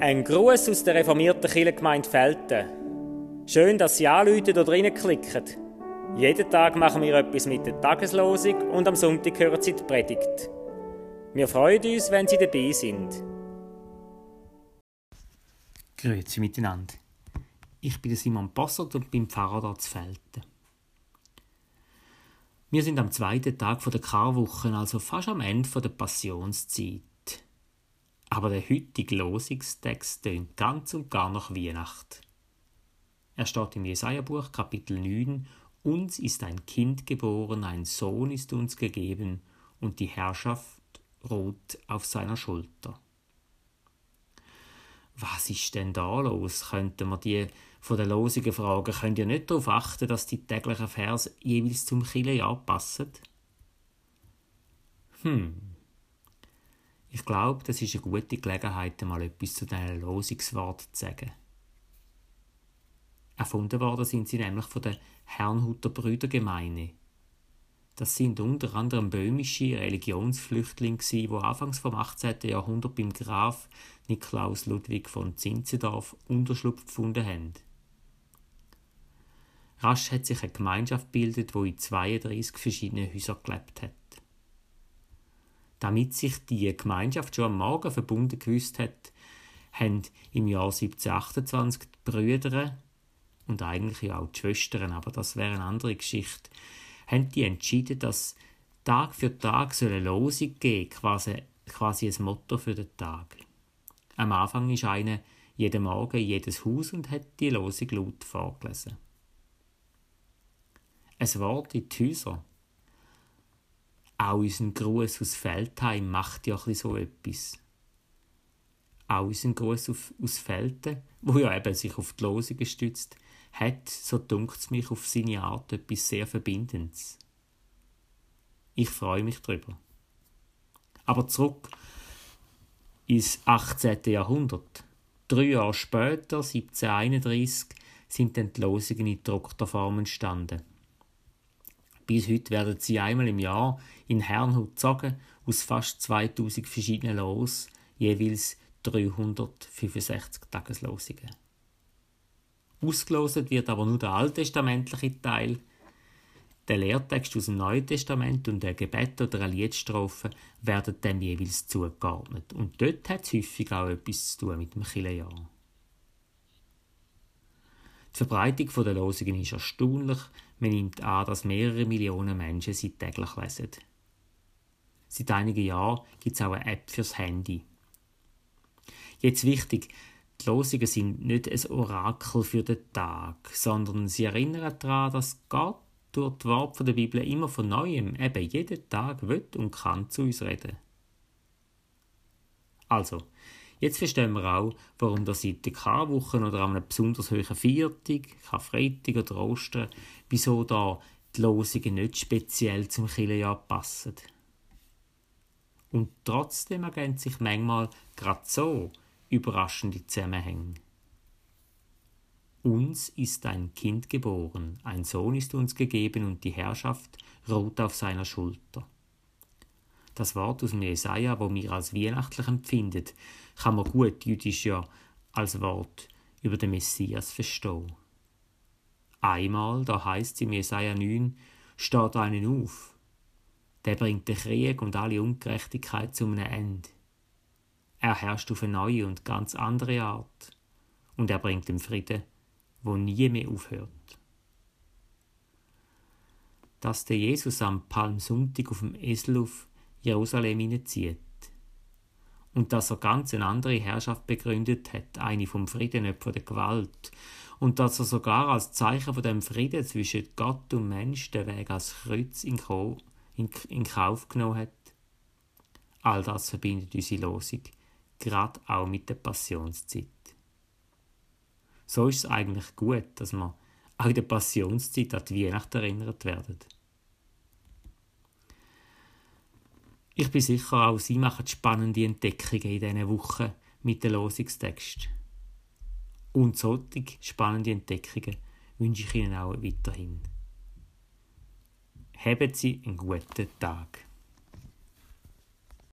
Ein Gruß aus der reformierten Kirchengemeinde Felten. Schön, dass Sie anrufen oder reinklicken. Jeden Tag machen wir etwas mit der Tageslosung und am Sonntag hören Sie die Predigt. Wir freuen uns, wenn Sie dabei sind. Grüezi miteinander. Ich bin Simon Bossert und bin Pfarrer hier zu Felten. Wir sind am zweiten Tag der Karwoche, also fast am Ende der Passionszeit. Aber der heutige Losungstext tönt ganz und gar nach Weihnacht. Er steht im Jesaja-Buch, Kapitel 9. Uns ist ein Kind geboren, ein Sohn ist uns gegeben, und die Herrschaft ruht auf seiner Schulter. Was ist denn da los? Könnten wir die von den Losungen. Könnt ihr nicht darauf achten, dass die täglichen Vers jeweils zum Kirchenjahr passen? Hm, ich glaube, das ist eine gute Gelegenheit, mal etwas zu diesen Losungsworten zu sagen. Erfunden worden sind sie nämlich von der Herrnhuter Brüdergemeine. Das sind unter anderem böhmische Religionsflüchtlinge, die anfangs vom 18. Jahrhundert beim Graf Niklaus Ludwig von Zinzendorf Unterschlupf gefunden haben. Rasch hat sich eine Gemeinschaft gebildet, wo in 32 verschiedenen Häusern gelebt hat. Damit sich die Gemeinschaft schon am Morgen verbunden gewusst hat, haben im Jahr 1728 die Brüder und eigentlich auch die Schwestern, aber das wäre eine andere Geschichte, haben die entschieden, dass Tag für Tag soll eine Losung geben, quasi, quasi ein Motto für den Tag. Am Anfang ist eine jeden Morgen in jedes Haus und hat die Losung laut vorgelesen. Ein Wort in die Häuser auch unser Gruß aus Feldheim macht ja so etwas. Auch unser Gruß aus Felten, wo ja eben sich auf die Losung gestützt, hat, so dunkt es mich, auf seine Art etwas sehr Verbindendes. Ich freue mich darüber. Aber zurück ins 18. Jahrhundert. Drei Jahre später, 1731, sind dann die Losungen in gedruckter Form entstanden. Bis heute werden sie einmal im Jahr in Herrnhut gezogen, aus fast 2000 verschiedenen Los, jeweils 365 Tageslosungen. Ausgeloset wird aber nur der alttestamentliche Teil. Der Lehrtext aus dem Neuen Testament und der Gebet oder eine Liedstrophe werden dem jeweils zugeordnet. Und dort hat es häufig auch etwas zu tun mit dem Kirchenjahr. Die Verbreitung der Losungen ist erstaunlich. Man nimmt an, dass mehrere Millionen Menschen sie täglich lesen. Seit einigen Jahren gibt es auch eine App fürs Handy. Jetzt wichtig, die Losungen sind nicht ein Orakel für den Tag, sondern sie erinnern daran, dass Gott durch die Worte der Bibel immer von Neuem, eben jeden Tag, will und kann zu uns reden. Also, Jetzt verstehen wir auch, warum das seit der Karwochen oder an einem besonders hohen Viertag, Karfreitag oder Ostern, wieso da die Losungen nicht speziell zum Kirchenjahr passen. Und trotzdem ergänzen sich manchmal gerade so überraschende Zusammenhänge. Uns ist ein Kind geboren, ein Sohn ist uns gegeben und die Herrschaft ruht auf seiner Schulter. Das Wort aus dem Jesaja, wo wir als weihnachtlich empfinden, kann man gut jüdisch ja als Wort über den Messias verstehen. Einmal, da heißt es im Jesaja 9, steht einen auf. Der bringt den Krieg und alle Ungerechtigkeit zu einem Ende. Er herrscht auf eine neue und ganz andere Art. Und er bringt den Frieden, wo nie mehr aufhört. Dass der Jesus am Palmsonntag auf dem Esel auf Jerusalem hineinzieht. Und dass er ganz eine andere Herrschaft begründet hat, eine vom Frieden, nicht von der Gewalt. Und dass er sogar als Zeichen von dem Frieden zwischen Gott und Mensch den Weg als Kreuz in, in, in Kauf genommen hat. All das verbindet unsere Losung, gerade auch mit der Passionszeit. So ist es eigentlich gut, dass wir auch in der Passionszeit an die Weihnacht erinnert werden. Ich bin sicher, auch Sie machen spannende Entdeckungen in diesen Wochen mit dem Losungstext. Und solche spannende Entdeckungen wünsche ich Ihnen auch weiterhin. Haben Sie einen guten Tag.